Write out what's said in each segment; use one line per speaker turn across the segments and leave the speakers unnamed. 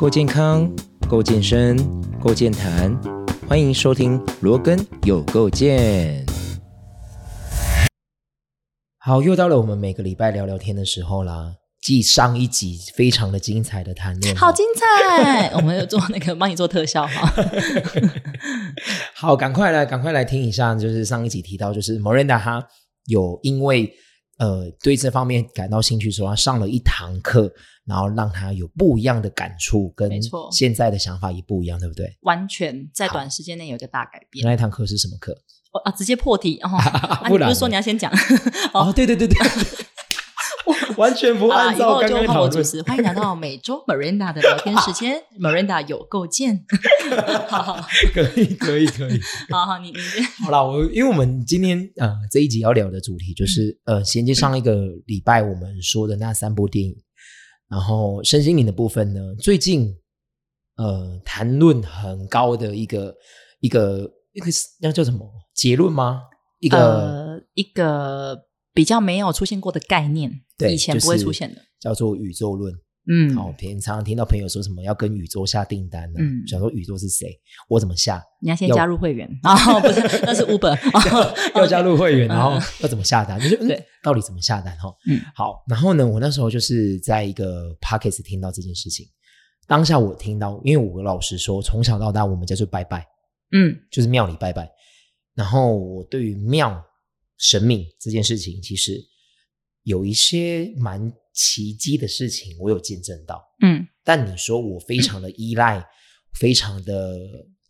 够健康，够健身，够健谈，欢迎收听罗根有够健。好，又到了我们每个礼拜聊聊天的时候啦。继上一集非常的精彩的谈论，
好精彩！我们有做那个帮你做特效哈。
好，赶快来，赶快来听一下，就是上一集提到，就是 Miranda 她有因为呃对这方面感到兴趣，说他上了一堂课，然后让他有不一样的感触，跟
没错
现在的想法也不一样，对不对？
完全在短时间内有一个大改变
那一堂课是什么课？
哦啊！直接破题哦！啊，
不然
你不是说你要先讲？
哦，对对对对，完全不按照
以后就
刚刚讨论。
换我主持。欢迎来到 每周 Miranda 的聊天时间，Miranda 有够贱。好好
可以可以可以。
好好，你你
好啦，我因为我们今天呃这一集要聊的主题就是、呃衔接上一个礼拜我们说的那三部电影，然后身心灵的部分呢，最近呃谈论很高的一个一个一个那叫什么结论吗？一个、
呃一个比较没有出现过的概念，
对
以前不会出现的。
叫做宇宙论。
嗯，
好，平常听到朋友说什么要跟宇宙下订单呢、
嗯
想说宇宙是谁？我怎么下？
你要先加入会员哦，不是，那是 Uber 哦。
要加入会员，然后
嗯
要怎么下单？就是嗯
对，
到底怎么下单？哈，
嗯，
好。然后呢，我那时候就是在一个 podcast 听到这件事情，当下我听到，因为我老实说，从小到大我们家就拜拜，
嗯
就是庙里拜拜。然后我对于庙神明这件事情，其实有一些蛮奇迹的事情，我有见证到。
嗯
但你说我非常的依赖，非常的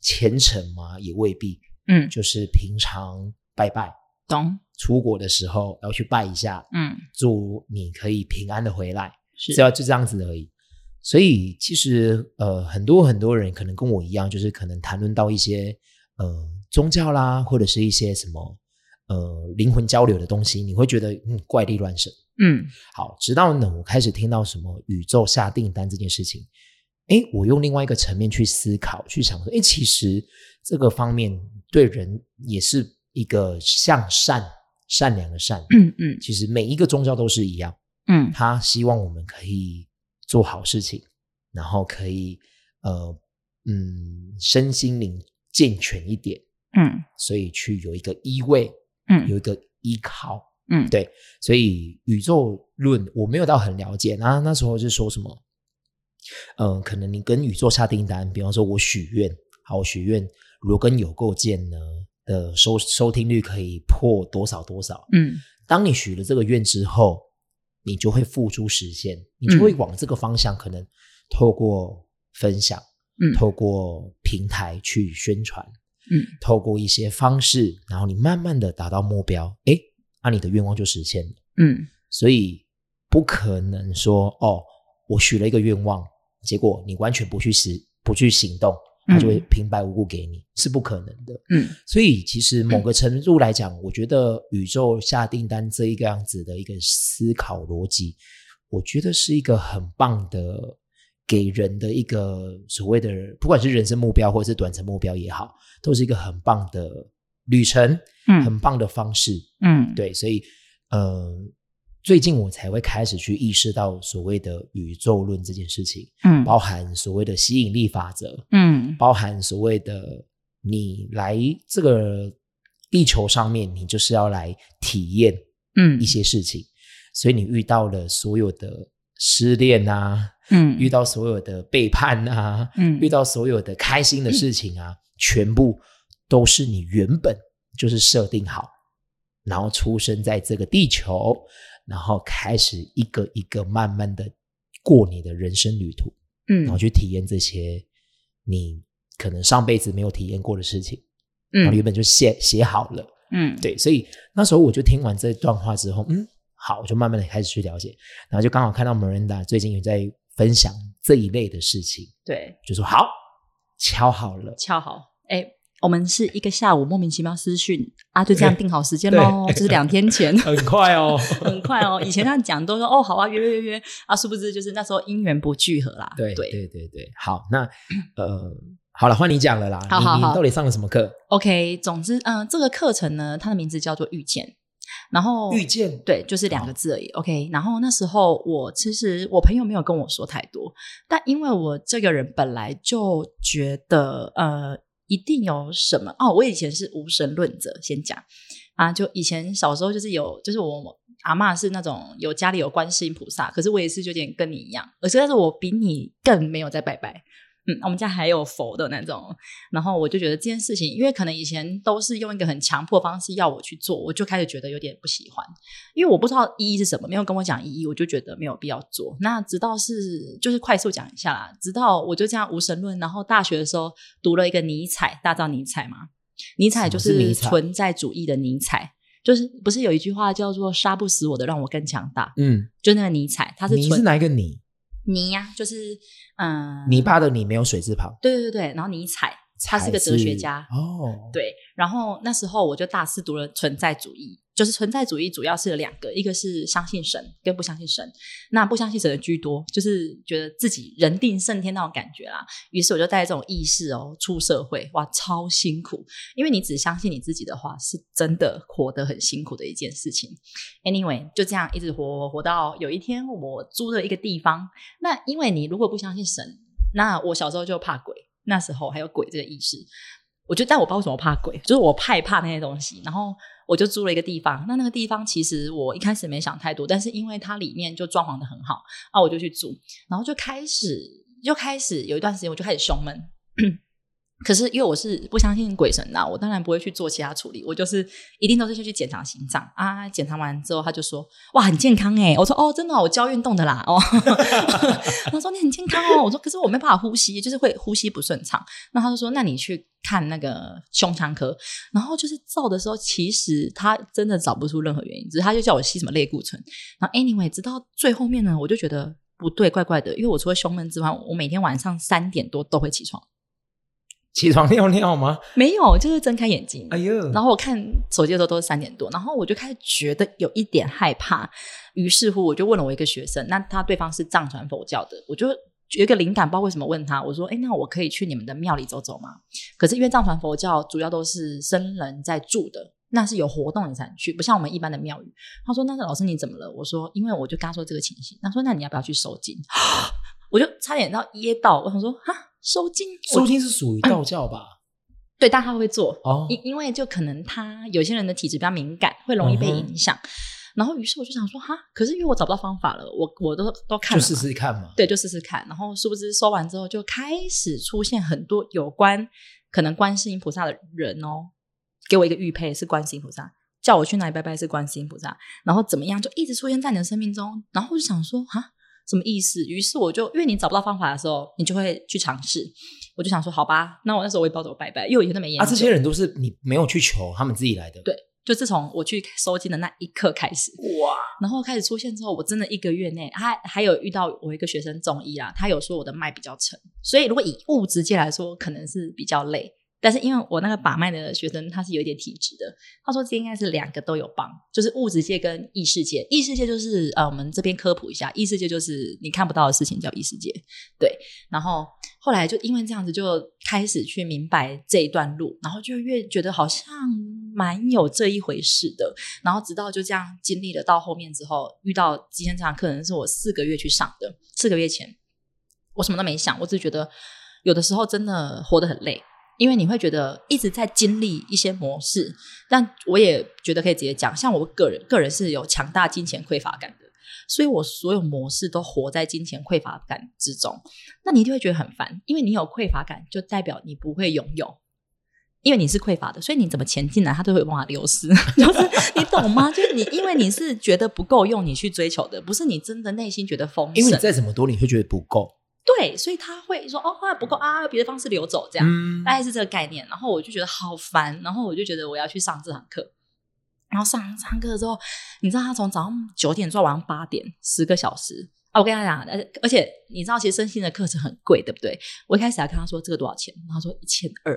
虔诚吗？也未必。
嗯，
就是平常拜拜，
懂。
出国的时候要去拜一下，
嗯，
祝你可以平安的回来，
是
只要就这样子而已。所以其实呃，很多很多人可能跟我一样，就是可能谈论到一些呃宗教啦，或者是一些什么呃灵魂交流的东西，你会觉得嗯怪力乱神。
嗯
好，直到呢我开始听到什么宇宙下订单这件事情，诶，我用另外一个层面去思考，去想说，诶，其实这个方面对人也是一个向善、善良的善。
嗯嗯
其实每一个宗教都是一样，
嗯
他希望我们可以做好事情，然后可以呃嗯身心灵健全一点，
嗯
所以去有一个依偎，
嗯
有一个依靠。
嗯，
对，所以宇宙论我没有到很了解。那那时候就说什么？嗯、可能你跟宇宙下订单，比方说我许愿，好，我许愿如果跟有构建呢的收收听率可以破多少多少。
嗯
当你许了这个愿之后，你就会付诸实现，你就会往这个方向，可能透过分享，
嗯
透过平台去宣传，
嗯
透过一些方式，然后你慢慢的达到目标，诶，那、你的愿望就实现了。
嗯
所以不可能说哦，我许了一个愿望，结果你完全不去实不去行动，它就会
嗯
平白无故给你，是不可能的。
嗯
所以其实某个程度来讲，我觉得宇宙下订单这一个样子的一个思考逻辑，我觉得是一个很棒的。给人的一个所谓的，不管是人生目标或者是短程目标也好，都是一个很棒的旅程，
嗯。
很棒的方式。
嗯，
对，所以呃，最近我才会开始去意识到所谓的宇宙论这件事情，
嗯。
包含所谓的吸引力法则，
嗯。
包含所谓的你来这个地球上面，你就是要来体验
嗯。
一些事情，所以你遇到了所有的失恋啊，
嗯。
遇到所有的背叛啊，
嗯。
遇到所有的开心的事情啊，全部都是你原本就是设定好，然后出生在这个地球，然后开始一个一个慢慢的过你的人生旅途，
嗯。
然后去体验这些你可能上辈子没有体验过的事情，然后
嗯
原本就写写好了。
嗯。
对，所以那时候我就听完这段话之后，嗯，好，我就慢慢的开始去了解，然后就刚好看到 Miranda 最近也在分享这一类的事情，
对，
就说好，敲好了，
敲好，哎。我们是一个下午莫名其妙私讯啊，就这样定好时间喽，
对
这是两天前，
很快哦，
很快哦。以前他讲都说哦好啊，约约约约啊，殊不知就是那时候因缘不聚合啦。
对
对
对对对，好，那呃，好了，换你讲了啦，
好好好
你你到底上了什么课
？OK，总之，嗯、这个课程呢，它的名字叫做遇见。然后
遇见
对，就是两个字而已。OK，然后那时候我其实我朋友没有跟我说太多，但因为我这个人本来就觉得呃一定有什么哦，我以前是无神论者，先讲啊，就以前小时候就是有，就是我阿嬷是那种有家里有观世音菩萨，可是我也是有点跟你一样，而且但是我比你更没有在拜拜。嗯，我们家还有佛的那种，然后我就觉得这件事情，因为可能以前都是用一个很强迫方式要我去做，我就开始觉得有点不喜欢，因为我不知道意义是什么，没有跟我讲意义，我就觉得没有必要做。那直到是就是快速讲一下啦，直到我就这样无神论，然后大学的时候读了一个尼采，大家知道尼采嘛？尼采就是存在主义的尼采，就是不是有一句话叫做“杀不死我的，让我更强大”？
嗯，
就那个尼采，他是
你是哪一个你？
泥呀，就是嗯，
泥巴的泥没有水字旁。
对对对然后你一踩，他是个哲学家
哦。
对，然后那时候我就大肆读了存在主义。就是存在主义，主要是有两个，一个是相信神，跟不相信神。那不相信神的居多，就是觉得自己人定胜天那种感觉啦。于是我就带这种意识哦出社会，哇，超辛苦！因为你只相信你自己的话，是真的活得很辛苦的一件事情。Anyway，就这样一直活活到有一天，我租了一个地方。那因为你如果不相信神，那我小时候就怕鬼，那时候还有鬼这个意识。我就但我不知道为什么怕鬼，就是我害怕那些东西。然后我就租了一个地方，那那个地方其实我一开始没想太多，但是因为它里面就装潢的很好啊，我就去住，然后就开始就开始有一段时间我就开始胸闷。可是因为我是不相信鬼神的，我当然不会去做其他处理，我就是一定都是先去检查心脏啊。检查完之后，他就说：“哇，很健康哎！”我说：“哦，真的，我教运动的啦。”哦，他说：“你很健康哦。”我说：“可是我没办法呼吸，就是会呼吸不顺畅。”那他就说：“那你去看那个胸腔科。”然后就是照的时候，其实他真的找不出任何原因，只是他就叫我吸什么类固醇。然后 anyway，直到最后面呢，我就觉得不对，怪怪的，因为我除了胸闷之外，我每天晚上三点多都会起床。
起床尿尿吗？
没有，就是睁开眼睛。
哎呦！
然后我看手机的时候都是三点多，然后我就开始觉得有一点害怕。于是乎，我就问了我一个学生，那他对方是藏传佛教的，我就有一个灵感，不知道为什么问他，我说：“哎，那我可以去你们的庙里走走吗？”可是因为藏传佛教主要都是僧人在住的，那是有活动你才能去，不像我们一般的庙宇。他说：“那个老师你怎么了？”我说：“因为我就跟他说这个情形。”他说：“那你要不要去收金？” 我就差点要噎到，我想说：“哈，收金？
收金是属于道教吧？”
对，但他会做
哦，
因因为就可能他有些人的体质比较敏感，会容易被影响。然后于是我就想说，哈，可是因为我找不到方法了，我我都都看
了，就试试看嘛。
对，就试试看。然后殊不知收完之后，就开始出现很多有关可能观世音菩萨的人哦，给我一个玉佩是观世音菩萨，叫我去哪里拜拜是观世音菩萨，然后怎么样就一直出现在你的生命中。然后我就想说，哈。什么意思？于是我就因为你找不到方法的时候，你就会去尝试。我就想说，好吧，那我那时候我也不知道怎么拜拜，因为我以前没研
究。啊，这些人都是你没有去求，他们自己来的。
对，就自从我去收金的那一刻开始，哇！然后开始出现之后，我真的一个月内，还还有遇到我一个学生中医啦，他有说我的脉比较沉，所以如果以物质界来说，可能是比较累。但是因为我那个把脉的学生他是有一点体质的，他说这应该是两个都有帮，就是物质界跟异世界。异世界就是呃，我们这边科普一下，异世界就是你看不到的事情叫异世界。对，然后后来就因为这样子，就开始去明白这一段路，然后就越觉得好像蛮有这一回事的。然后直到就这样经历了到后面之后，遇到今天这堂课，能是我四个月去上的，四个月前我什么都没想，我只是觉得有的时候真的活得很累。因为你会觉得一直在经历一些模式，但我也觉得可以直接讲，像我个人，个人是有强大金钱匮乏感的，所以我所有模式都活在金钱匮乏感之中。那你一定会觉得很烦，因为你有匮乏感，就代表你不会拥有，因为你是匮乏的，所以你怎么前进来，它都会有办法流失。就是你懂吗？就是你，因为你是觉得不够用，你去追求的，不是你真的内心觉得丰盛。
因为你再怎么多，你会觉得不够。
对，所以他会说哦，话不够啊，别的方式流走，这样大概是这个概念。然后我就觉得好烦，然后我就觉得我要去上这堂课。然后上上课之后，你知道他从早上九点做到晚上八点，十个小时啊！我跟他讲，而而且你知道，其实身心的课程很贵，对不对？我一开始还跟他说这个多少钱，他说一千二。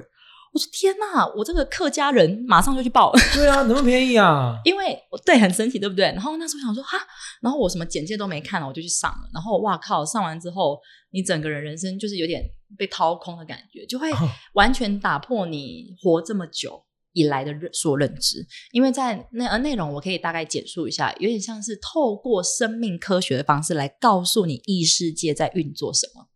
我说天呐，我这个客家人马上就去报。
对啊，那么便宜啊！
因为对，很神奇，对不对？然后那时候想说哈，然后我什么简介都没看了，我就去上了。然后哇靠，上完之后，你整个人人生就是有点被掏空的感觉，就会完全打破你活这么久以来的认所认知，因为在那呃内容我可以大概简述一下，有点像是透过生命科学的方式来告诉你异世界在运作什么。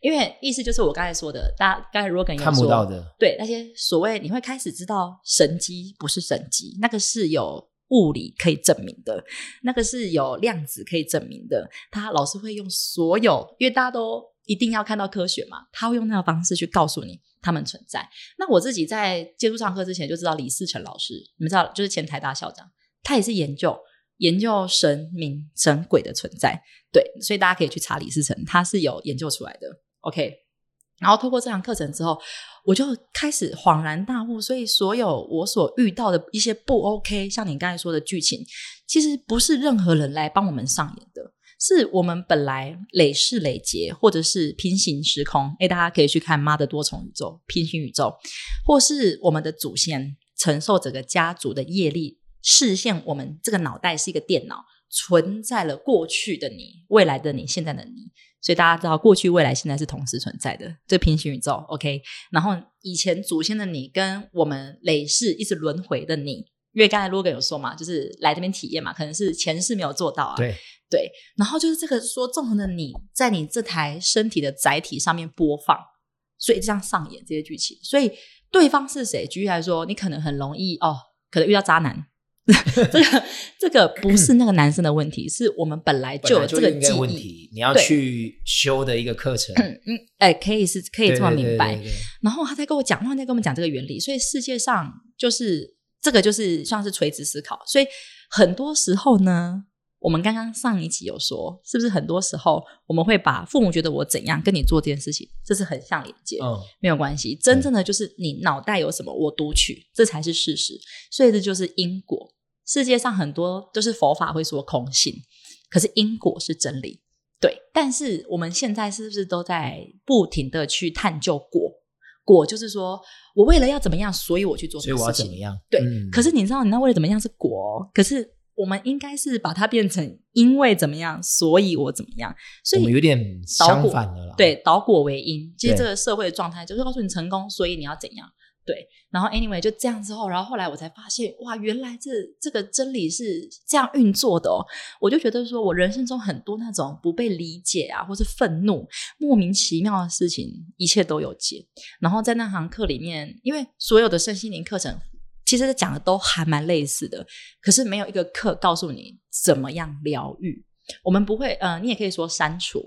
因为意思就是我刚才说的，大家刚才 Rogan 有
看不
说
到的，
对那些所谓你会开始知道神机不是神机，那个是有物理可以证明的，那个是有量子可以证明的。他老师会用所有，因为大家都一定要看到科学嘛，他会用那个方式去告诉你他们存在。那我自己在接触上课之前就知道李世成老师，你们知道，就是前台大校长，他也是研究研究神明神鬼的存在。对，所以大家可以去查李思成，他是有研究出来的。OK，然后透过这堂课程之后，我就开始恍然大悟。所以，所有我所遇到的一些不 OK，像你刚才说的剧情，其实不是任何人来帮我们上演的，是我们本来累世累劫，或者是平行时空。哎，大家可以去看《妈的多重宇宙》、平行宇宙，或是我们的祖先承受整个家族的业力，视线我们这个脑袋是一个电脑。存在了过去的你、未来的你、现在的你，所以大家知道过去、未来、现在是同时存在的，这平行宇宙。OK，然后以前祖先的你跟我们累世一直轮回的你，因为刚才 Logan 有说嘛，就是来这边体验嘛，可能是前世没有做到啊。
对
对，然后就是这个说纵横的你在你这台身体的载体上面播放，所以这样上演这些剧情。所以对方是谁？举例来说，你可能很容易哦，可能遇到渣男。这个这个不是那个男生的问题，是我们本来就有这个记忆。
问题，你要去修的一个课程。
嗯嗯，哎，可以是可以这么明白。
对对对对
然后他在跟我讲，他在跟我们讲这个原理，所以世界上就是这个就是像是垂直思考。所以很多时候呢，我们刚刚上一集有说，是不是很多时候我们会把父母觉得我怎样跟你做这件事情，这是很像连接。
嗯，
没有关系，真正的就是你脑袋有什么，我读取，这才是事实。所以这就是因果。世界上很多都是佛法会说空性，可是因果是真理。对，但是我们现在是不是都在不停的去探究果？果就是说我为了要怎么样，所以我去做
所以我
这个事情。
要怎么样？
对，
嗯
可是你知道，你那为了怎么样是果哦，可是我们应该是把它变成因为怎么样，所以我怎么样。所以
我们有点相反的了。
对，导果为因。其实这个社会的状态就是告诉你成功，所以你要怎样。对，然后 anyway 就这样之后，然后后来我才发现，哇，原来这这个真理是这样运作的哦。我就觉得说，我人生中很多那种不被理解啊，或是愤怒、莫名其妙的事情，一切都有解。然后在那堂课里面，因为所有的身心灵课程其实讲的都还蛮类似的，可是没有一个课告诉你怎么样疗愈。我们不会，呃，你也可以说删除。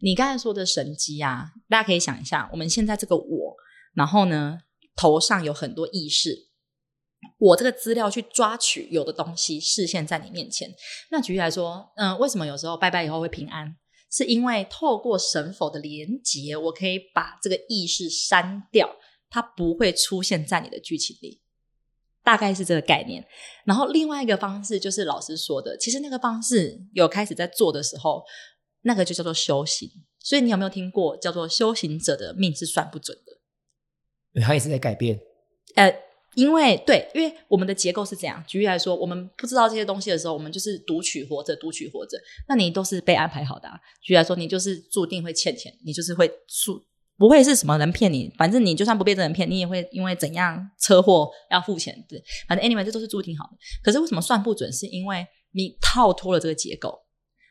你刚才说的神机啊，大家可以想一下，我们现在这个我，然后呢，头上有很多意识，我这个资料去抓取有的东西视线在你面前。那举例来说，嗯、为什么有时候拜拜以后会平安？是因为透过神佛的连结，我可以把这个意识删掉，它不会出现在你的剧情里。大概是这个概念。然后另外一个方式就是老师说的，其实那个方式有开始在做的时候，那个就叫做修行。所以你有没有听过叫做修行者的命是算不准的？
它也是在改变。
呃，因为对，因为我们的结构是这样。举例来说，我们不知道这些东西的时候，我们就是读取活着，读取活着。那你都是被安排好的、啊。举例来说，你就是注定会欠钱，你就是会注不会是什么人骗你，反正你就算不被这人骗，你也会因为怎样车祸要付钱。对，反正 anyway 这都是注定好的。可是为什么算不准？是因为你套脱了这个结构。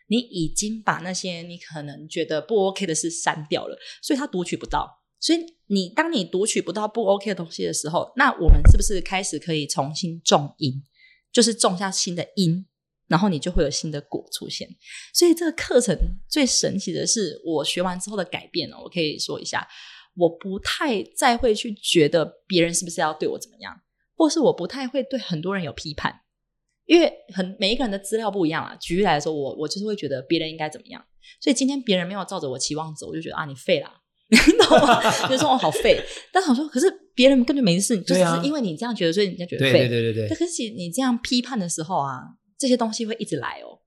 你已经把那些你可能觉得不 OK 的事删掉了，所以他读取不到。所以你当你读取不到不 OK 的东西的时候，那我们是不是开始可以重新种因，就是种下新的因，然后你就会有新的果出现。所以这个课程最神奇的是，我学完之后的改变哦，我可以说一下，我不太再会去觉得别人是不是要对我怎么样，或是我不太会对很多人有批判。因为很每一个人的资料不一样啊。举例来说，我我就是会觉得别人应该怎么样，所以今天别人没有照着我期望走，我就觉得啊，你废了，你懂吗？就说我好废。但是我说，可是别人根本没事，就是因为你这样觉得，所以人家觉得
对
废。
对对对对，
可是你这样批判的时候啊，这些东西会一直来哦。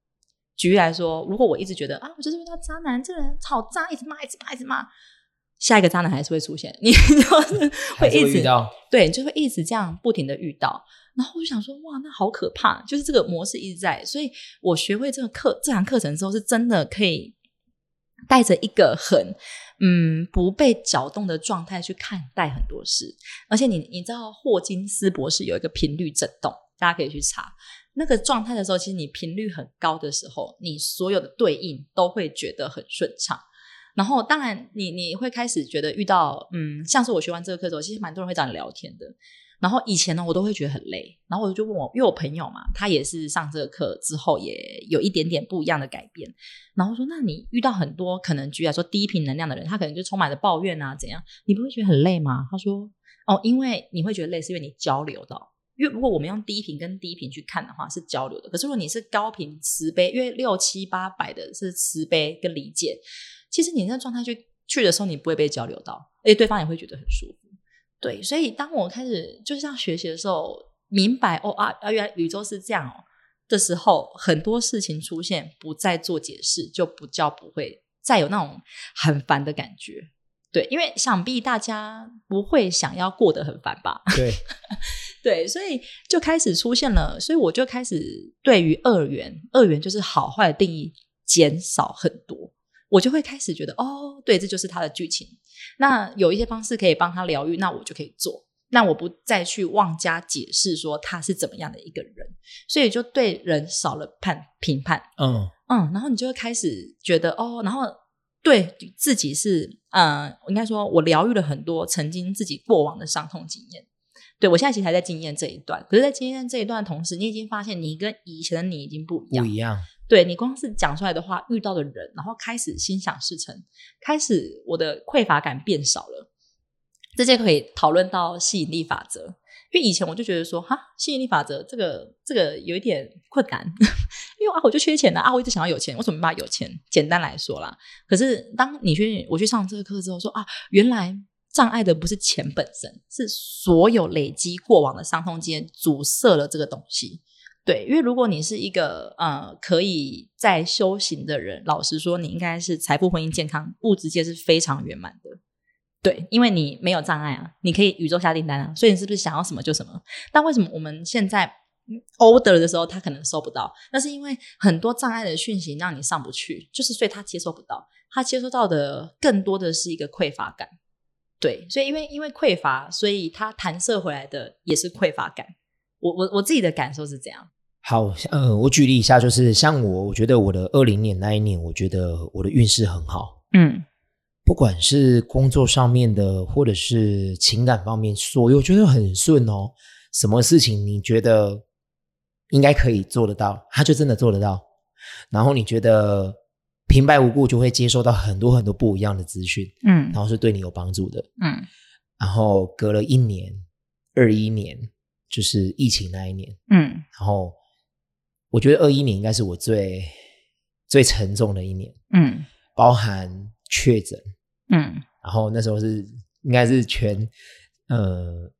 举例来说，如果我一直觉得啊，我就是遇到渣男，这个人好渣，一直骂，一直骂，一直骂，下一个渣男还是会出现，你就是会一直。对，就会一直这样不停的遇到。然后我就想说，哇，那好可怕！就是这个模式一直在，所以我学会这个课这堂课程之后，是真的可以带着一个很嗯不被搅动的状态去看待很多事。而且你你知道霍金斯博士有一个频率震动，大家可以去查那个状态的时候，其实你频率很高的时候，你所有的对应都会觉得很顺畅。然后，当然，你你会开始觉得遇到，嗯，像是我学完这个课之后，其实蛮多人会找你聊天的。然后以前呢，我都会觉得很累。然后我就问我，因为我朋友嘛，他也是上这个课之后，也有一点点不一样的改变。然后说，那你遇到很多可能，举来说低频能量的人，他可能就充满了抱怨啊，怎样？你不会觉得很累吗？他说，哦，因为你会觉得累，是因为你交流到。因为如果我们用低频跟低频去看的话，是交流的。可是如果你是高频慈悲，因为六七八百的是慈悲跟理解。其实你那状态去去的时候，你不会被交流到，而且对方也会觉得很舒服。对，所以当我开始就是像学习的时候，明白哦啊啊，原来宇宙是这样哦的时候，很多事情出现不再做解释，就不叫不会再有那种很烦的感觉。对，因为想必大家不会想要过得很烦吧？
对，
对，所以就开始出现了，所以我就开始对于二元，二元就是好坏的定义减少很多。我就会开始觉得，哦，对，这就是他的剧情。那有一些方式可以帮他疗愈，那我就可以做。那我不再去妄加解释说他是怎么样的一个人，所以就对人少了判评判。嗯嗯，然后你就会开始觉得，哦，然后对自己是，呃，应该说我疗愈了很多曾经自己过往的伤痛经验。对我现在其实还在经验这一段，可是，在经验这一段的同时，你已经发现你跟以前的你已经不一样，
不一样。
对你光是讲出来的话，遇到的人，然后开始心想事成，开始我的匮乏感变少了。这些可以讨论到吸引力法则，因为以前我就觉得说，哈，吸引力法则这个这个有一点困难，因为啊，我就缺钱了啊，我一直想要有钱，我怎么办法有钱？简单来说啦，可是当你去我去上这个课之后，说啊，原来障碍的不是钱本身，是所有累积过往的伤痛间阻塞了这个东西。对，因为如果你是一个呃可以在修行的人，老实说，你应该是财富、婚姻、健康、物质界是非常圆满的。对，因为你没有障碍啊，你可以宇宙下订单啊，所以你是不是想要什么就什么？但为什么我们现在 order 的时候，他可能收不到？那是因为很多障碍的讯息让你上不去，就是所以他接收不到，他接收到的更多的是一个匮乏感。对，所以因为因为匮乏，所以它弹射回来的也是匮乏感。我我我自己的感受是这样。
好，嗯，我举例一下，就是像我，我觉得我的二零年那一年，我觉得我的运势很好。嗯，不管是工作上面的，或者是情感方面，所有觉得很顺哦。什么事情你觉得应该可以做得到，他就真的做得到。然后你觉得平白无故就会接收到很多很多不一样的资讯，嗯，然后是对你有帮助的，嗯。然后隔了一年，二一年。就是疫情那一年，嗯，然后我觉得二一年应该是我最最沉重的一年，嗯，包含确诊，嗯，然后那时候是应该是全，呃，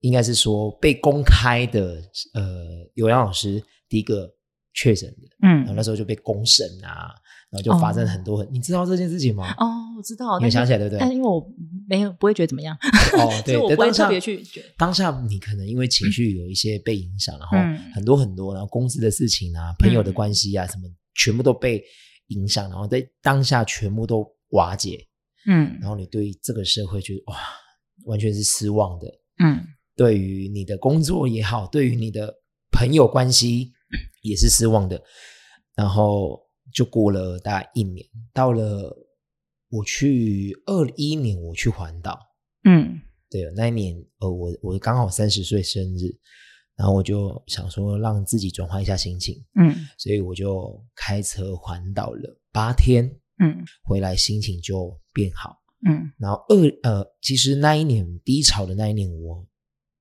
应该是说被公开的，呃，有杨老师第一个确诊的，嗯，然后那时候就被公审啊。然后就发生很多很，你知道这件事情吗？
哦，我知道，
你想起来对不对？
但因为我没有不会觉得怎么样，
哦，对，
我不会特别去
当下你可能因为情绪有一些被影响，然后很多很多，然后公司的事情啊、朋友的关系啊什么，全部都被影响，然后在当下全部都瓦解，嗯，然后你对这个社会就哇，完全是失望的，嗯，对于你的工作也好，对于你的朋友关系也是失望的，然后。就过了大概一年，到了我去二一年，我去环岛，嗯，对，那一年，呃，我我刚好三十岁生日，然后我就想说让自己转换一下心情，嗯，所以我就开车环岛了八天，嗯，回来心情就变好，嗯，然后二呃，其实那一年低潮的那一年，我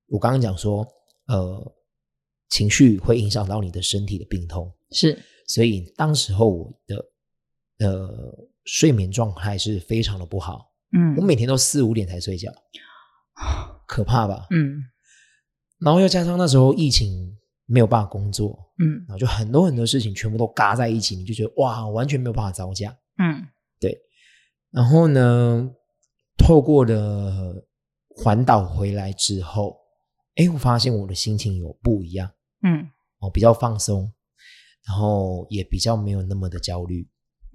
我刚刚讲说，呃，情绪会影响到你的身体的病痛，
是。
所以当时候我的呃睡眠状态是非常的不好，嗯，我每天都四五点才睡觉，可怕吧？嗯，然后又加上那时候疫情没有办法工作，嗯，然后就很多很多事情全部都嘎在一起，你就觉得哇，完全没有办法招架，嗯，对。然后呢，透过了环岛回来之后，哎，我发现我的心情有不一样，嗯，哦，比较放松。然后也比较没有那么的焦虑，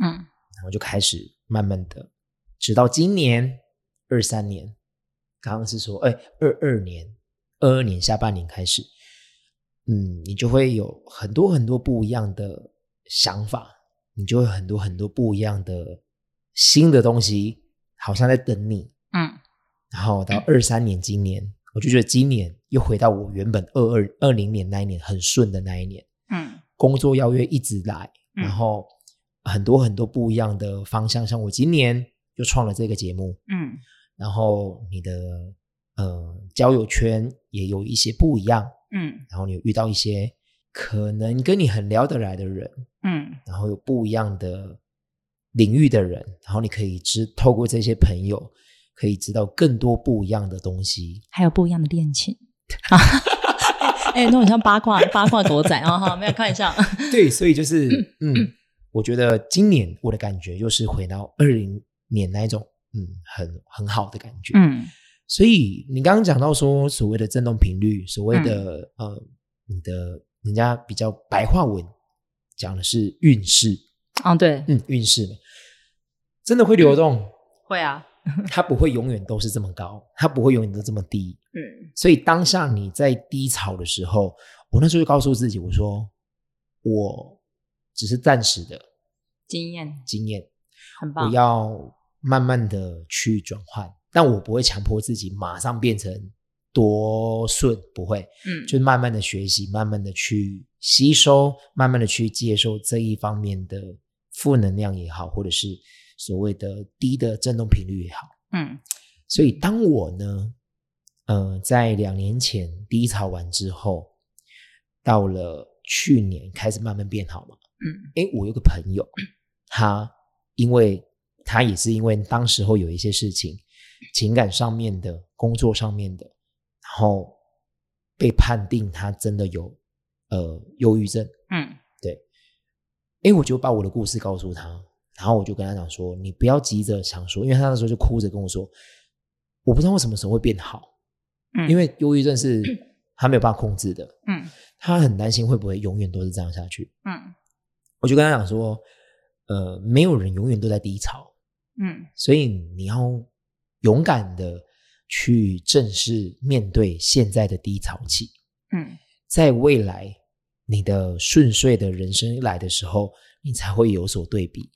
嗯，然后就开始慢慢的直到今年二三年，刚刚是说，哎，二二年、二二年下半年开始，嗯，你就会有很多很多不一样的想法，你就会很多很多不一样的新的东西，好像在等你。
嗯
然后到二三年，今年我就觉得今年又回到我原本二二二零年那一年很顺的那一年，
嗯
工作邀约一直来，
嗯。
然后很多很多不一样的方向，像我今年就创了这个节目，
嗯。
然后你的呃交友圈也有一些不一样，
嗯。
然后你有遇到一些可能跟你很聊得来的人，
嗯。
然后有不一样的领域的人，然后你可以知透过这些朋友，可以知道更多不一样的东西。
还有不一样的恋情。哎、那很像八卦八卦狗仔啊哈，没有开玩笑。
对，所以就是嗯，我觉得今年我的感觉又是回到二零年那一种嗯很很好的感觉。
嗯
所以你刚刚讲到说所谓的振动频率，所谓的、呃你的人家比较白话文讲的是运势，
哦，对，
嗯，运势，真的会流动，
会啊。
它不会永远都是这么高，它不会永远都这么低。
嗯。
所以当下你在低潮的时候，我那时候就告诉自己，我说我只是暂时的
经验。
经验，
很棒。
我要慢慢的去转换，但我不会强迫自己马上变成多顺，不会，
嗯，
就是慢慢的学习，慢慢的去吸收，慢慢的去接受这一方面的负能量也好，或者是所谓的低的振动频率也好。
嗯。
所以当我呢，呃，在两年前低潮完之后，到了去年开始慢慢变好嘛。
嗯
诶，我有个朋友，他因为他也是因为当时候有一些事情，情感上面的、工作上面的，然后被判定他真的有呃忧郁症。
嗯对
诶，我就把我的故事告诉他，然后我就跟他讲说，你不要急着想说，因为他那时候就哭着跟我说，我不知道我什么时候会变好，
嗯，
因为忧郁症是 他没有办法控制的，
嗯。
他很担心会不会永远都是这样下去。
嗯。
我就跟他讲说，呃，没有人永远都在低潮，
嗯。
所以你要勇敢的去正视面对现在的低潮期，
嗯。
在未来你的顺遂的人生来的时候，你才会有所对比，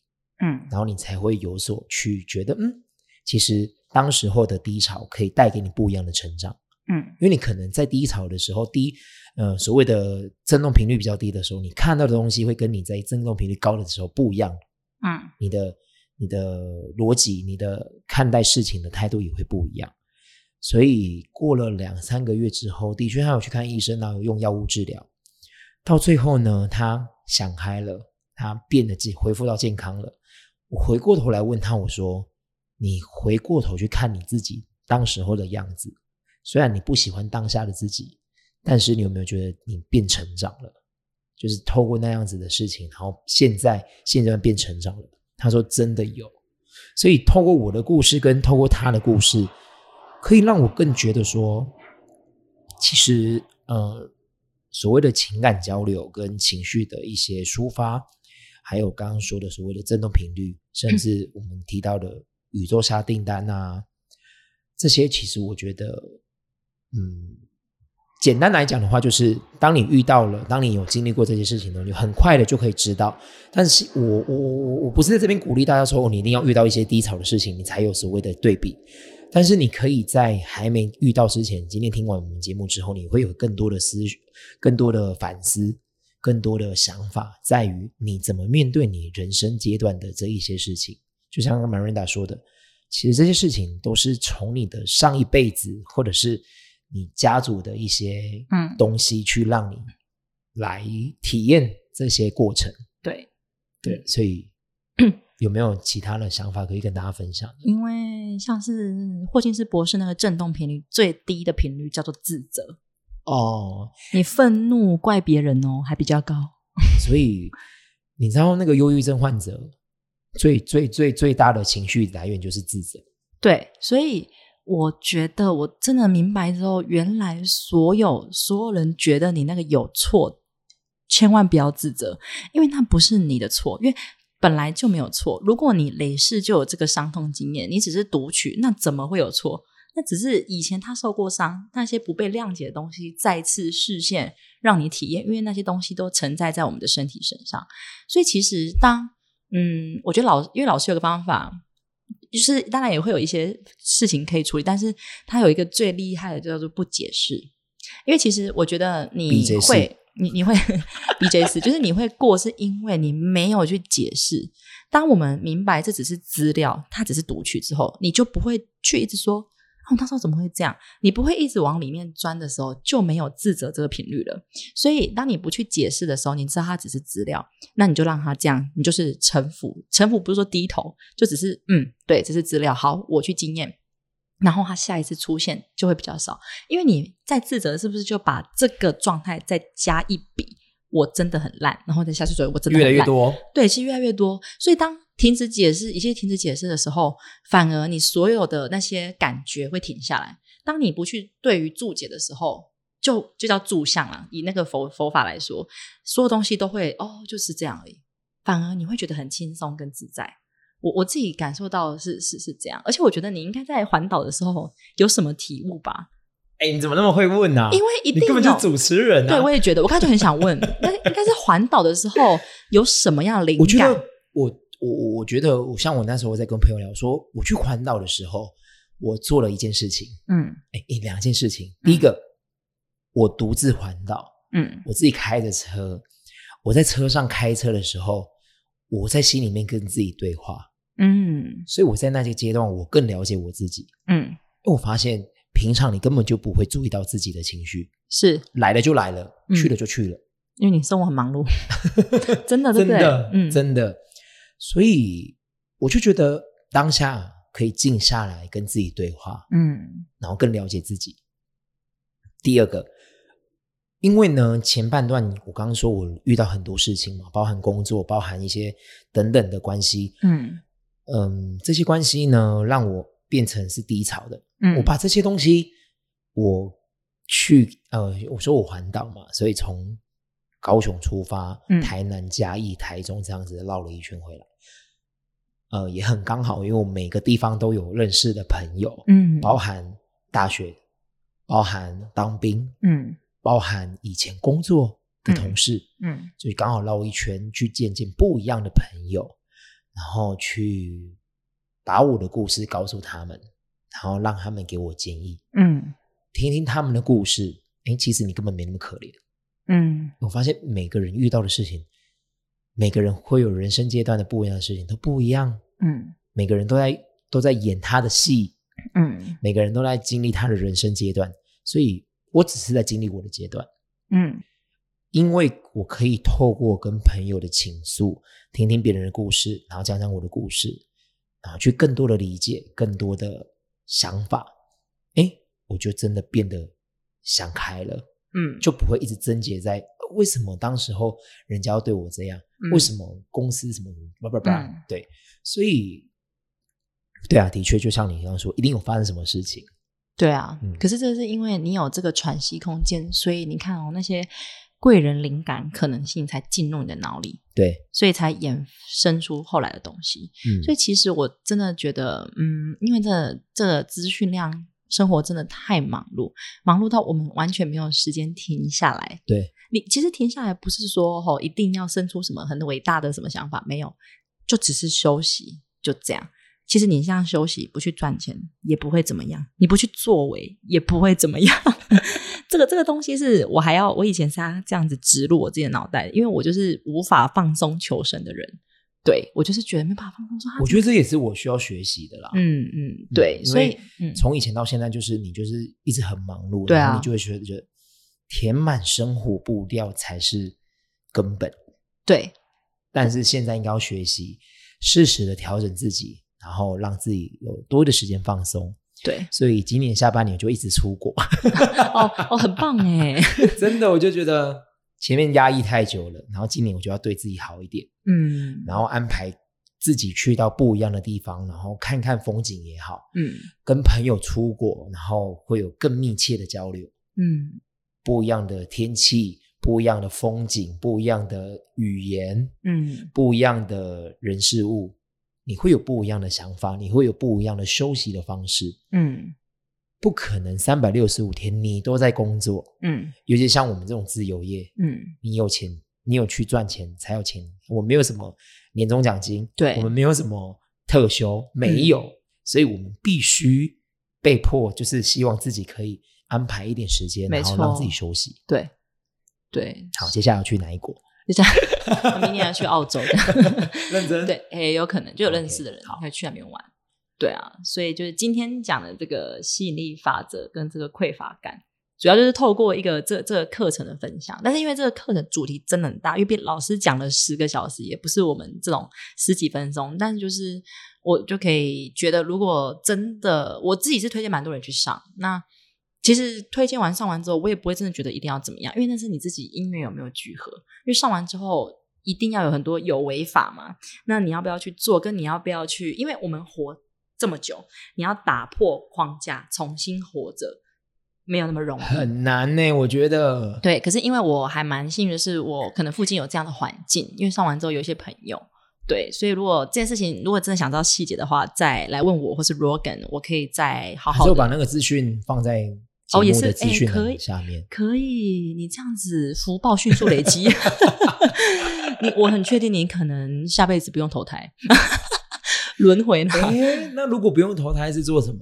嗯。
然后你才会有所去觉得，嗯，其实当时候的低潮可以带给你不一样的成长。
嗯
因为你可能在低潮的时候，低呃所谓的振动频率比较低的时候，你看到的东西会跟你在振动频率高的时候不一样，
嗯
你的你的逻辑、你的看待事情的态度也会不一样。所以过了两三个月之后，的确他有去看医生，然后用药物治疗，到最后呢，他想开了，他变得自己恢复到健康了。我回过头来问他，我说：“你回过头去看你自己当时候的样子，虽然你不喜欢当下的自己，但是你有没有觉得你变成长了？就是透过那样子的事情，然后现在现在变成长了。”他说：“真的有。”所以透过我的故事跟透过他的故事，可以让我更觉得说，其实呃，所谓的情感交流跟情绪的一些抒发，还有刚刚说的所谓的振动频率，甚至我们提到的宇宙下订单啊，这些其实我觉得，嗯，简单来讲的话，就是当你遇到了，当你有经历过这些事情呢，你很快的就可以知道。但是我我我我不是在这边鼓励大家说，你一定要遇到一些低潮的事情，你才有所谓的对比。但是你可以在还没遇到之前，今天听完我们节目之后，你会有更多的思绪、更多的反思、更多的想法，在于你怎么面对你人生阶段的这一些事情。就像 Marinda 说的，其实这些事情都是从你的上一辈子，或者是你家族的一些
嗯
东西，去让你来体验这些过程。
对，
对，所以 有没有其他的想法可以跟大家分享？
因为像是霍金斯博士那个振动频率最低的频率叫做自责，
哦，
你愤怒怪别人哦，还比较高。
所以你知道那个忧郁症患者最最最最大的情绪来源就是自责。
对，所以我觉得我真的明白之后，原来所有所有人觉得你那个有错，千万不要自责，因为那不是你的错。因为本来就没有错。如果你累世就有这个伤痛经验，你只是读取，那怎么会有错？那只是以前他受过伤，那些不被谅解的东西再次视现，让你体验，因为那些东西都承载在我们的身体身上。所以其实当嗯，我觉得老因为老师有个方法，就是当然也会有一些事情可以处理，但是他有一个最厉害的叫做不解释。因为其实我觉得你会，你你会 BJ 四，就是你会过，是因为你没有去解释。当我们明白这只是资料，它只是读取之后，你就不会去一直说，哦，那时候怎么会这样？你不会一直往里面钻的时候，就没有自责这个频率了。所以，当你不去解释的时候，你知道它只是资料，那你就让它这样，你就是臣服。臣服不是说低头，就只是嗯，对，这是资料，好，我去经验。然后它下一次出现就会比较少，因为你在自责，是不是就把这个状态再加一笔？我真的很烂，然后再下次说，我真的
越来越多，
对，是越来越多。所以当停止解释，一切停止解释的时候，反而你所有的那些感觉会停下来。当你不去对于注解的时候，就就叫注相了。以那个佛佛法来说，所有东西都会哦，就是这样而已。反而你会觉得很轻松跟自在。我我自己感受到的是是是这样，而且我觉得你应该在环岛的时候有什么体悟吧？
哎，你怎么那么会问呢、
因为一定
你根本就是主持人啊！
对，我也觉得，我刚才就很想问，那应该是环岛的时候有什么样的灵感？
我觉得我我我我觉得我像我那时候在跟朋友聊说，我去环岛的时候，我做了一件事情，
嗯
哎，诶两件事情。第一个，我独自环岛，
嗯
我自己开着车，我在车上开车的时候，我在心里面跟自己对话，
嗯
所以我在那些阶段，我更了解我自己。
嗯，
因为我发现平常你根本就不会注意到自己的情绪，
是
来了就来了，
嗯
去了就去了。
因为你生活很忙碌，真的？
真的，
嗯，
真的。所以我就觉得当下可以静下来跟自己对话，
嗯。
然后更了解自己。第二个，因为呢，前半段我刚刚说我遇到很多事情嘛，包含工作，包含一些等等的关系，
嗯。
嗯，这些关系呢，让我变成是低潮的。
嗯，
我把这些东西，我去呃，我说我环岛嘛，所以从高雄出发，
嗯。
台南、嘉义、台中这样子绕了一圈回来，呃，也很刚好，因为我每个地方都有认识的朋友，
嗯
包含大学，包含当兵，
嗯
包含以前工作的同事，
嗯
所以刚好绕一圈去见见不一样的朋友，然后去把我的故事告诉他们，然后让他们给我建议，
嗯
听听他们的故事。哎，其实你根本没那么可怜。
嗯
我发现每个人遇到的事情，每个人会有人生阶段的不一样的事情，都不一样。
嗯
每个人都在都在演他的戏，
嗯
每个人都在经历他的人生阶段，所以我只是在经历我的阶段。
嗯
因为我可以透过跟朋友的倾诉，听听别人的故事，然后讲讲我的故事，然后去更多的理解，更多的想法，哎，我就真的变得想开了，
嗯，
就不会一直症结在呃为什么当时候人家要对我这样，
嗯
为什么公司什么不不不，
嗯
对，所以，对啊，的确就像你刚刚说，一定有发生什么事情，
对啊，
嗯
可是这是因为你有这个喘息空间，所以你看哦，那些贵人灵感可能性才进入你的脑里，
对，
所以才衍生出后来的东西。
嗯，
所以其实我真的觉得，嗯，因为这这个资讯量，生活真的太忙碌，忙碌到我们完全没有时间停下来。
对，
你其实停下来不是说吼、一定要生出什么很伟大的什么想法，没有，就只是休息，就这样。其实你这样休息，不去赚钱也不会怎么样，你不去作为也不会怎么样。这个这个东西是我还要，我以前是这样子植入我自己的脑袋，因为我就是无法放松求生的人。对我就是觉得没办法放松，
我觉得这也是我需要学习的啦。
嗯嗯，对，所以嗯
从以前到现在，就是你就是一直很忙碌，
对啊
然后你就会觉得觉得填满生活步调才是根本。
对。
但是现在应该要学习适时的调整自己，然后让自己有多的时间放松。
对，
所以今年下半年就一直出国，
哦哦，很棒哎，
真的我就觉得前面压抑太久了，然后今年我就要对自己好一点，
嗯。
然后安排自己去到不一样的地方，然后看看风景也好，
嗯。
跟朋友出国，然后会有更密切的交流。
嗯
不一样的天气、不一样的风景、不一样的语言、
嗯。
不一样的人事物，你会有不一样的想法，你会有不一样的休息的方式。
嗯。
不可能三百六十五天你都在工作，
嗯。
尤其像我们这种自由业，
嗯，
你有钱，你有去赚钱才有钱。我没有什么年终奖金，
对。
我们没有什么特休，没有，所以我们必须被迫，就是希望自己可以安排一点时间，然后让自己休息。
对对，
好，接下来要去哪一国？
就这样。明年要去澳洲的，
认真
对，也有可能就有认识的人以去那边玩。对啊，所以就是今天讲的这个吸引力法则跟这个匮乏感，主要就是透过一个这这个课程的分享。但是因为这个课程主题真的很大，因为老师讲了十个小时，也不是我们这种十几分钟，但是就是我就可以觉得，如果真的我自己是推荐蛮多人去上，那其实推荐完上完之后，我也不会真的觉得一定要怎么样，因为那是你自己音乐有没有聚合。因为上完之后一定要有很多有违法嘛，那你要不要去做？跟你要不要去？因为我们活这么久，你要打破框架，重新活着，没有那么容易。
很难呢，我觉得。
对，可是因为我还蛮幸运的是，我可能附近有这样的环境，因为上完之后有一些朋友，对，所以如果这件事情如果真的想知道细节的话，再来问我或是 Rogan，我可以再好好的
还是我把那个资讯放在
哦也是
的资讯
哎可以
下面。
可以，你这样子福报迅速累积，你我很确定你可能下辈子不用投胎，轮回
那如果不用投胎是做什么？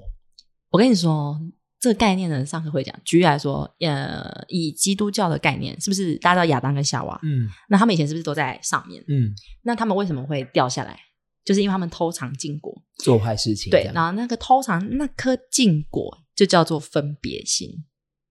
我跟你说，这个概念呢，上课会讲。举例来说，呃，以基督教的概念，是不是大家知道亚当跟夏娃？
嗯
那他们以前是不是都在上面？
嗯，
那他们为什么会掉下来？就是因为他们偷尝禁果。
做坏事情
对然后那个偷尝那颗禁果就叫做分别心。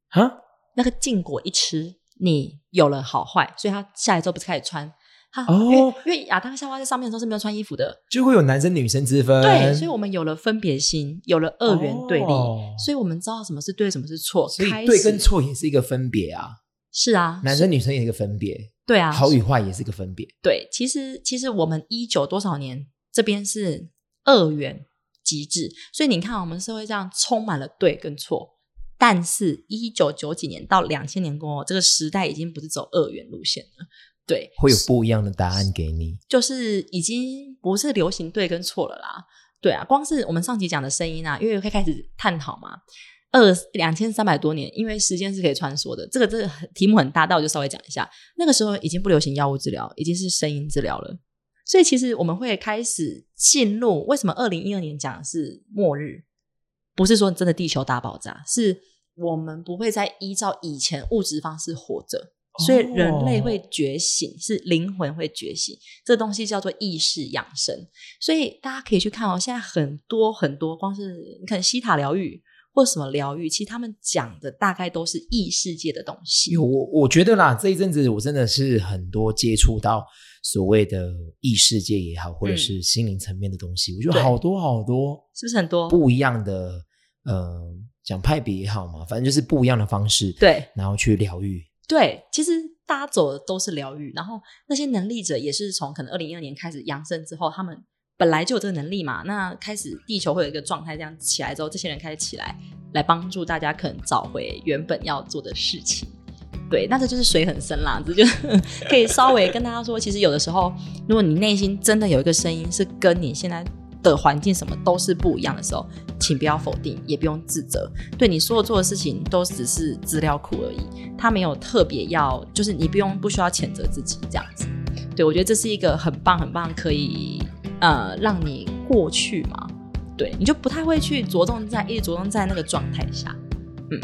啊，
那个禁果一吃，你有了好坏，所以他下来之后不是开始穿。他
哦
因为因为亚当夏娃在上面的时候是没有穿衣服的，
就会有男生女生之分。
对，所以我们有了分别心，有了二元对立，
哦
所以我们知道什么是对，什么是错。
所以对跟错也是一个分别啊，
是啊，
男生女生也是一个分别，
对啊，
好与坏也是一个分别。
对，其实其实我们一九多少年这边是二元极致，所以你看我们社会这样充满了对跟错。但是，一九九几年到两千年过后，这个时代已经不是走二元路线了，对，
会有不一样的答案给你。
就是已经不是流行对跟错了啦。对啊，光是我们上集讲的声音啊，因为会开始探讨嘛，二两千三百多年，因为时间是可以穿梭的，这个这个题目很大，但我就稍微讲一下。那个时候已经不流行药物治疗，已经是声音治疗了。所以其实我们会开始进入为什么二零一二年讲的是末日，不是说真的地球大爆炸，是我们不会再依照以前物质方式活着。所以人类会觉醒，是灵魂会觉醒，这东西叫做意识养生。所以大家可以去看哦，现在很多很多，光是你看西塔疗愈或什么疗愈，其实他们讲的大概都是异世界的东西。
我我觉得啦，这一阵子我真的是很多接触到所谓的异世界也好，或者是心灵层面的东西，我觉得好多好多
是不是很多？
不一样的，呃，讲派别也好嘛，反正就是不一样的方式，，
对
然后去疗愈。
对，其实大家走的都是疗愈，然后那些能力者也是从可能二零一二年开始扬升之后，他们本来就有这个能力嘛。那开始地球会有一个状态，这样起来之后，这些人开始起来，来帮助大家可能找回原本要做的事情。对，那这就是水很深啦，这就 可以稍微跟大家说，其实有的时候，如果你内心真的有一个声音是跟你现在的环境什么都是不一样的时候，请不要否定，也不用自责。对你所有做的事情都只是资料库而已，他没有特别要，就是你不用不需要谴责自己这样子。对我觉得这是一个很棒很棒，可以呃让你过去嘛。对，你就不太会去着重在一直着重在那个状态下。
嗯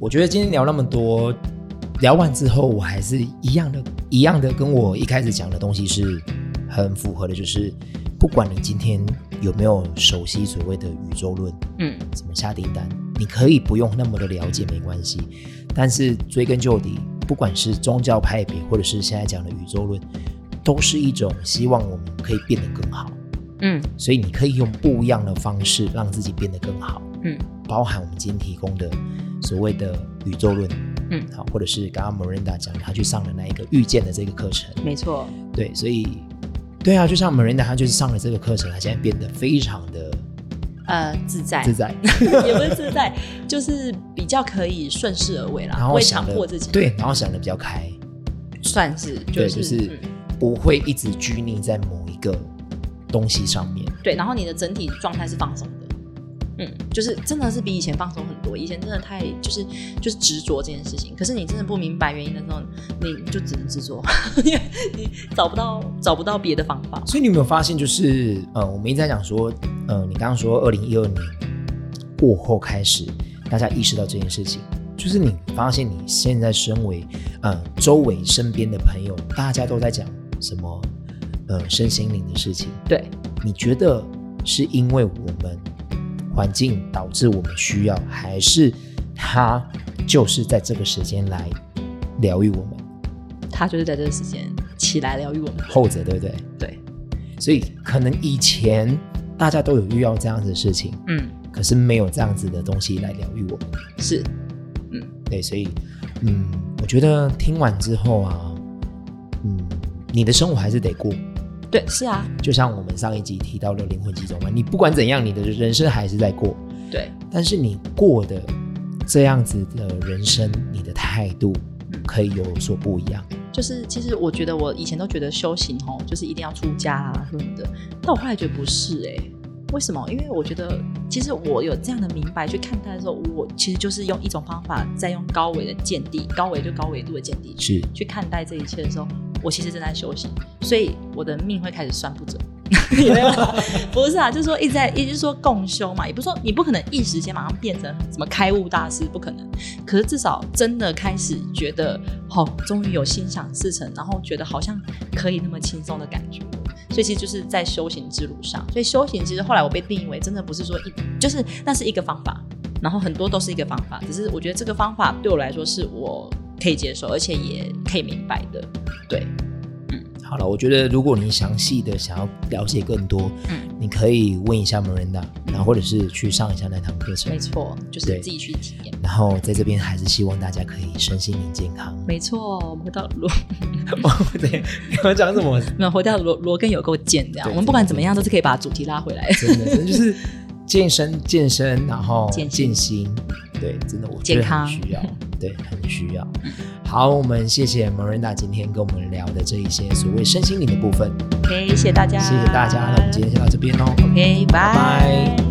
我觉得今天聊那么多，聊完之后，我还是一样的，一样的，跟我一开始讲的东西是很符合的，就是不管你今天有没有熟悉所谓的宇宙论，
嗯，
怎么下订单，你可以不用那么的了解，没关系。但是追根究底，不管是宗教派别，或者是现在讲的宇宙论，都是一种希望我们可以变得更好。
嗯。
所以你可以用不一样的方式让自己变得更好，
嗯。
包含我们今天提供的所谓的宇宙论，
嗯，
好，或者是刚刚 Miranda 讲他去上的那一个遇见的这个课程，
没错，
对，所以对啊，就像 Miranda 他就是上了这个课程，他现在变得非常的
呃，自在。
自在，
也不是自在，就是比较可以顺势而为啦，
然
不会
后
强迫自己。
对，然后想的比较开，
算是就
对，
是
就是
嗯
不会一直拘泥在某一个东西上面。
对，然后你的整体状态是放松的。嗯，就是真的是比以前放松很多。以前真的太就是就是执着这件事情，可是你真的不明白原因的时候，你你就只能执着，因为你找不到找不到别的方法。
所以你有没有发现，就是呃，我们一直在讲说，呃，你刚刚说二零一二年过后开始，大家意识到这件事情，就是你发现你现在身为呃周围身边的朋友，大家都在讲什么呃身心灵的事情，
对，
你觉得是因为我们环境导致我们需要，还是他就是在这个时间来疗愈我们？
他就是在这个时间起来疗愈我们。
后者对不对？
对，
所以可能以前大家都有遇到这样子的事情，
嗯，
可是没有这样子的东西来疗愈我们。
是，嗯
对，所以嗯，我觉得听完之后啊，嗯，你的生活还是得过。
对，是啊，
就像我们上一集提到的灵魂集中嘛，你不管怎样，你的人生还是在过，
对，
但是你过的这样子的人生，你的态度可以有所不一样。
就是其实我觉得我以前都觉得修行吼，就是一定要出家啊什么的，但我后来觉得不是哎、为什么？因为我觉得其实我有这样的明白去看待的时候，我其实就是用一种方法，在用高维的见地，高维就高维度的见地
是
去看待这一切的时候，我其实正在修行，所以我的命会开始算不准。有没有？不是啊，就是说一直在，也就是说共修嘛，也不是说你不可能一时间马上变成什么开悟大师，不可能。可是至少真的开始觉得，哦，终于有心想事成，然后觉得好像可以那么轻松的感觉。所以其实就是在修行之路上，所以修行其实后来我被定义为真的不是说一，就是那是一个方法，然后很多都是一个方法，只是我觉得这个方法对我来说是我可以接受，而且也可以明白的。对，
好了，我觉得如果你详细的想要了解更多，
嗯，
你可以问一下 Miranda，然后或者是去上一下那堂课程
没。错，就是自己去体验。
然后在这边还是希望大家可以身心灵健康。
没错，我们回到罗，
对，你要讲什么？
没有回到罗罗根有够贱这样。我们不管怎么样，都是可以把主题拉回来。
真的，真的就是健身、健身，然后
健心
健心，对，真的我觉得
健康。
很需要，对，很需要。好，我们谢谢 Marina 今天跟我们聊的这一些所谓身心灵的部分
，OK，谢谢大家，
谢谢大家，那我们今天就到这边喽。
OK，拜
拜。拜